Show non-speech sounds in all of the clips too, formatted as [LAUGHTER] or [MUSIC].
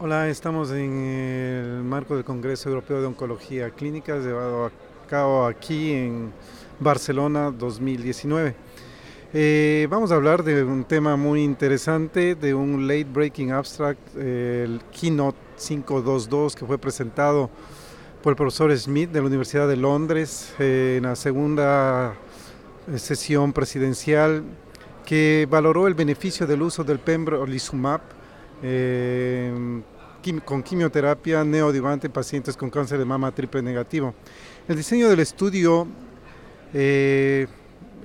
Hola, estamos en el marco del Congreso Europeo de Oncología Clínica llevado a cabo aquí en Barcelona 2019. Eh, vamos a hablar de un tema muy interesante, de un late breaking abstract, el Keynote 522 que fue presentado por el profesor Smith de la Universidad de Londres eh, en la segunda eh, sesión presidencial que valoró el beneficio del uso del pembrolizumab con quimioterapia neoadjuvante en pacientes con cáncer de mama triple negativo. El diseño del estudio eh,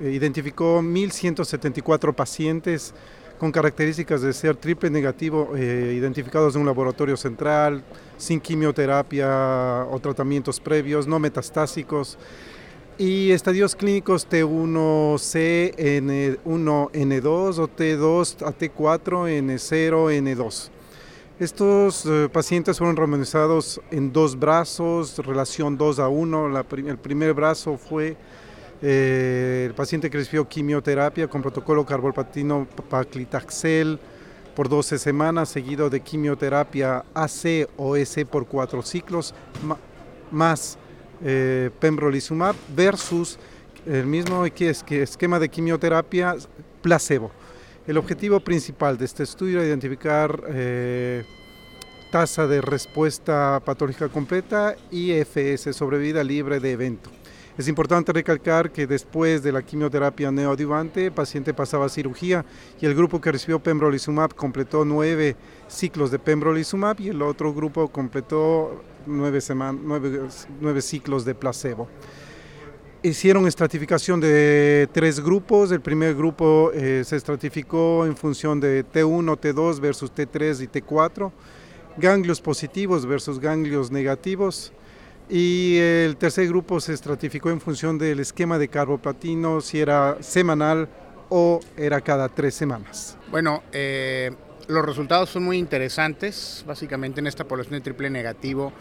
identificó 1.174 pacientes con características de ser triple negativo, eh, identificados en un laboratorio central, sin quimioterapia o tratamientos previos, no metastásicos, y estadios clínicos T1C, N1, N2 o T2 a T4, N0, N2. Estos eh, pacientes fueron randomizados en dos brazos, relación 2 a 1. el primer brazo fue eh, el paciente que recibió quimioterapia con protocolo carboplatino paclitaxel por 12 semanas, seguido de quimioterapia AC o EC por cuatro ciclos, más eh, pembrolizumab versus el mismo esquema de quimioterapia placebo. El objetivo principal de este estudio era identificar eh, tasa de respuesta patológica completa y FS, sobrevida libre de evento. Es importante recalcar que después de la quimioterapia neoadjuvante, el paciente pasaba a cirugía y el grupo que recibió pembrolizumab completó nueve ciclos de pembrolizumab y el otro grupo completó nueve, ciclos de placebo. Hicieron estratificación de tres grupos. El primer grupo eh, se estratificó en función de T1, T2 versus T3 y T4, ganglios positivos versus ganglios negativos y el tercer grupo se estratificó en función del esquema de carboplatino, si era semanal o era cada tres semanas. Bueno, eh, los resultados son muy interesantes, básicamente en esta población de triple negativo,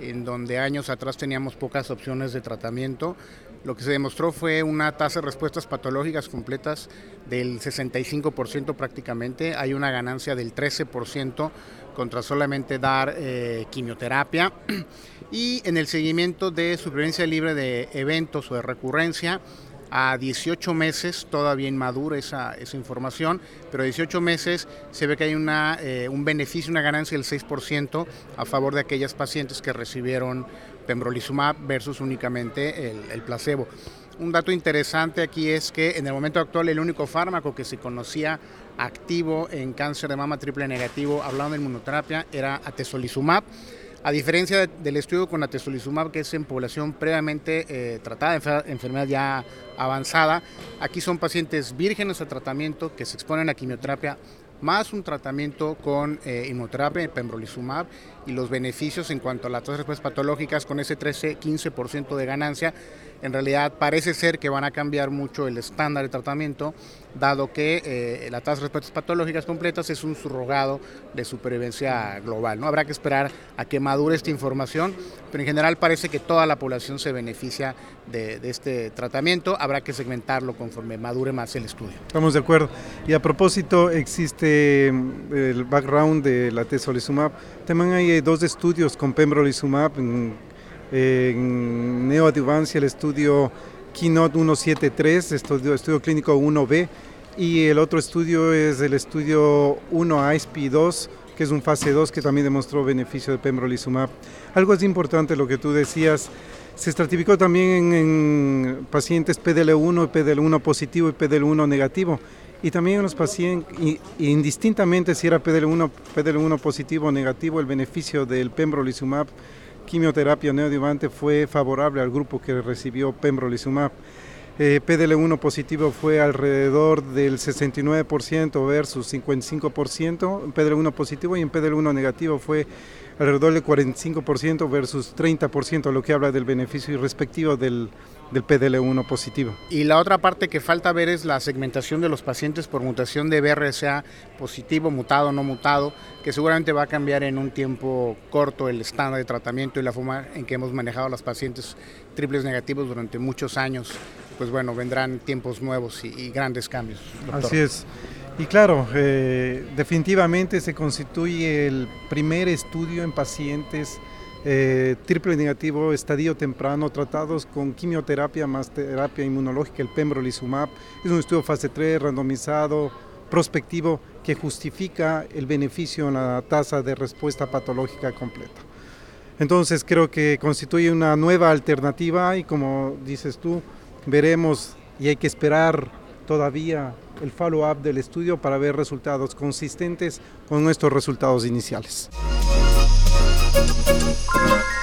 en donde años atrás teníamos pocas opciones de tratamiento. Lo que se demostró fue una tasa de respuestas patológicas completas del 65% prácticamente. Hay una ganancia del 13% contra solamente dar eh, quimioterapia. [CLEARS THROAT] Y en el seguimiento de supervivencia libre de eventos o de recurrencia, a 18 meses, todavía inmadura esa, esa información, pero a 18 meses se ve que hay una, eh, un beneficio, una ganancia del 6% a favor de aquellas pacientes que recibieron pembrolizumab versus únicamente el, placebo. Un dato interesante aquí es que en el momento actual el único fármaco que se conocía activo en cáncer de mama triple negativo, hablando de inmunoterapia, era atezolizumab. A diferencia del estudio con atezolizumab, que es en población previamente eh, tratada enfermedad ya avanzada, aquí son pacientes vírgenes a tratamiento que se exponen a quimioterapia más un tratamiento con eh, inmunoterapia, pembrolizumab, y los beneficios en cuanto a las tasas patológicas con ese 13-15% de ganancia, en realidad parece ser que van a cambiar mucho el estándar de tratamiento, dado que eh, la tasa de respuestas patológicas completas es un surrogado de supervivencia global. ¿no? Habrá que esperar a que madure esta información, pero en general parece que toda la población se beneficia de, este tratamiento. Habrá que segmentarlo conforme madure más el estudio. Estamos de acuerdo. Y a propósito, existe mm, el background de la tesolizumab. También hay dos estudios con pembrolizumab en neoadjuvancia el estudio Keynote 173, estudio, estudio clínico 1B, y el otro estudio es el estudio 1 ISP2, que es un fase 2 que también demostró beneficio de pembrolizumab. Algo es importante lo que tú decías, se estratificó también en, pacientes PDL1, PDL1 positivo y PDL1 negativo. Y también en los pacientes, indistintamente si era PDL1, PDL1 positivo o negativo, el beneficio del pembrolizumab quimioterapia neoadjuvante fue favorable al grupo que recibió pembrolizumab. Eh, PDL1 positivo fue alrededor del 69% versus 55% en PDL1 positivo y en PDL1 negativo fue alrededor del 45% versus 30%, lo que habla del beneficio respectivo del, del PDL1 positivo. Y la otra parte que falta ver es la segmentación de los pacientes por mutación de BRCA positivo, mutado, no mutado, que seguramente va a cambiar en un tiempo corto el estándar de tratamiento y la forma en que hemos manejado a los pacientes triples negativos durante muchos años. Pues bueno, vendrán tiempos nuevos y, grandes cambios. Así es. Y claro, eh, definitivamente se constituye el primer estudio en pacientes eh, triple negativo, estadio temprano, tratados con quimioterapia más terapia inmunológica, el pembrolizumab. Es un estudio fase 3, randomizado, prospectivo, que justifica el beneficio en la tasa de respuesta patológica completa. Entonces creo que constituye una nueva alternativa y como dices tú, veremos y hay que esperar todavía el follow-up del estudio para ver resultados consistentes con nuestros resultados iniciales. Música